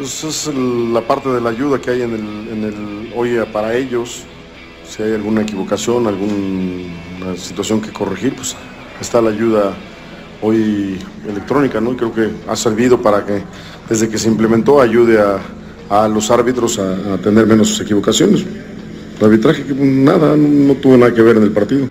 Pues es el- la parte de la ayuda que hay en el, en el para ellos. Si hay alguna equivocación, alguna situación que corregir, pues está la ayuda hoy electrónica, ¿no? Creo que ha servido para que desde que se implementó ayude a, los árbitros a, tener menos equivocaciones. El arbitraje, nada, no, no tuvo nada que ver en el partido.